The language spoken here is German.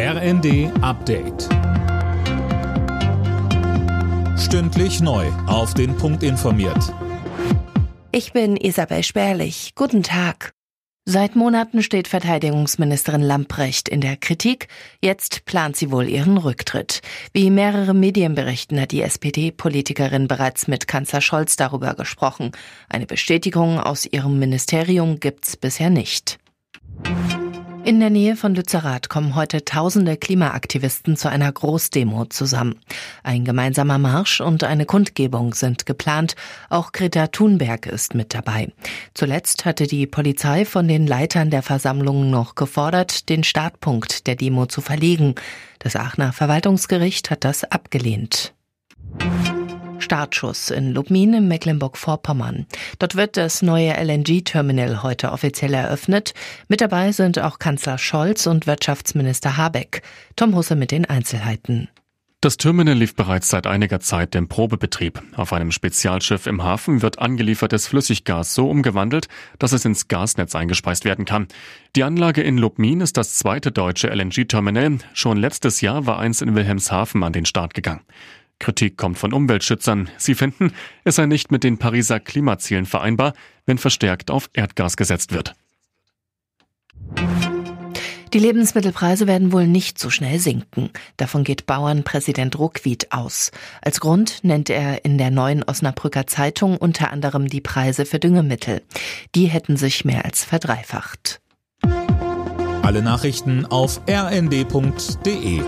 RND Update. Stündlich neu. Auf den Punkt informiert. Ich bin Isabel Spärlich. Guten Tag. Seit Monaten steht Verteidigungsministerin Lamprecht in der Kritik. Jetzt plant sie wohl ihren Rücktritt. Wie mehrere Medien berichten, hat die SPD-Politikerin bereits mit Kanzler Scholz darüber gesprochen. Eine Bestätigung aus ihrem Ministerium gibt's bisher nicht. In der Nähe von Lützerath kommen heute tausende Klimaaktivisten zu einer Großdemo zusammen. Ein gemeinsamer Marsch und eine Kundgebung sind geplant. Auch Greta Thunberg ist mit dabei. Zuletzt hatte die Polizei von den Leitern der Versammlungen noch gefordert, den Startpunkt der Demo zu verlegen. Das Aachener Verwaltungsgericht hat das abgelehnt. Startschuss in Lubmin im Mecklenburg-Vorpommern. Dort wird das neue LNG-Terminal heute offiziell eröffnet. Mit dabei sind auch Kanzler Scholz und Wirtschaftsminister Habeck. Tom Husse mit den Einzelheiten. Das Terminal lief bereits seit einiger Zeit im Probebetrieb. Auf einem Spezialschiff im Hafen wird angeliefertes Flüssiggas so umgewandelt, dass es ins Gasnetz eingespeist werden kann. Die Anlage in Lubmin ist das zweite deutsche LNG-Terminal. Schon letztes Jahr war eins in Wilhelmshaven an den Start gegangen. Kritik kommt von Umweltschützern. Sie finden, es sei nicht mit den Pariser Klimazielen vereinbar, wenn verstärkt auf Erdgas gesetzt wird. Die Lebensmittelpreise werden wohl nicht so schnell sinken. Davon geht Bauernpräsident Ruckwied aus. Als Grund nennt er in der neuen Osnabrücker Zeitung unter anderem die Preise für Düngemittel. Die hätten sich mehr als verdreifacht. Alle Nachrichten auf rnd.de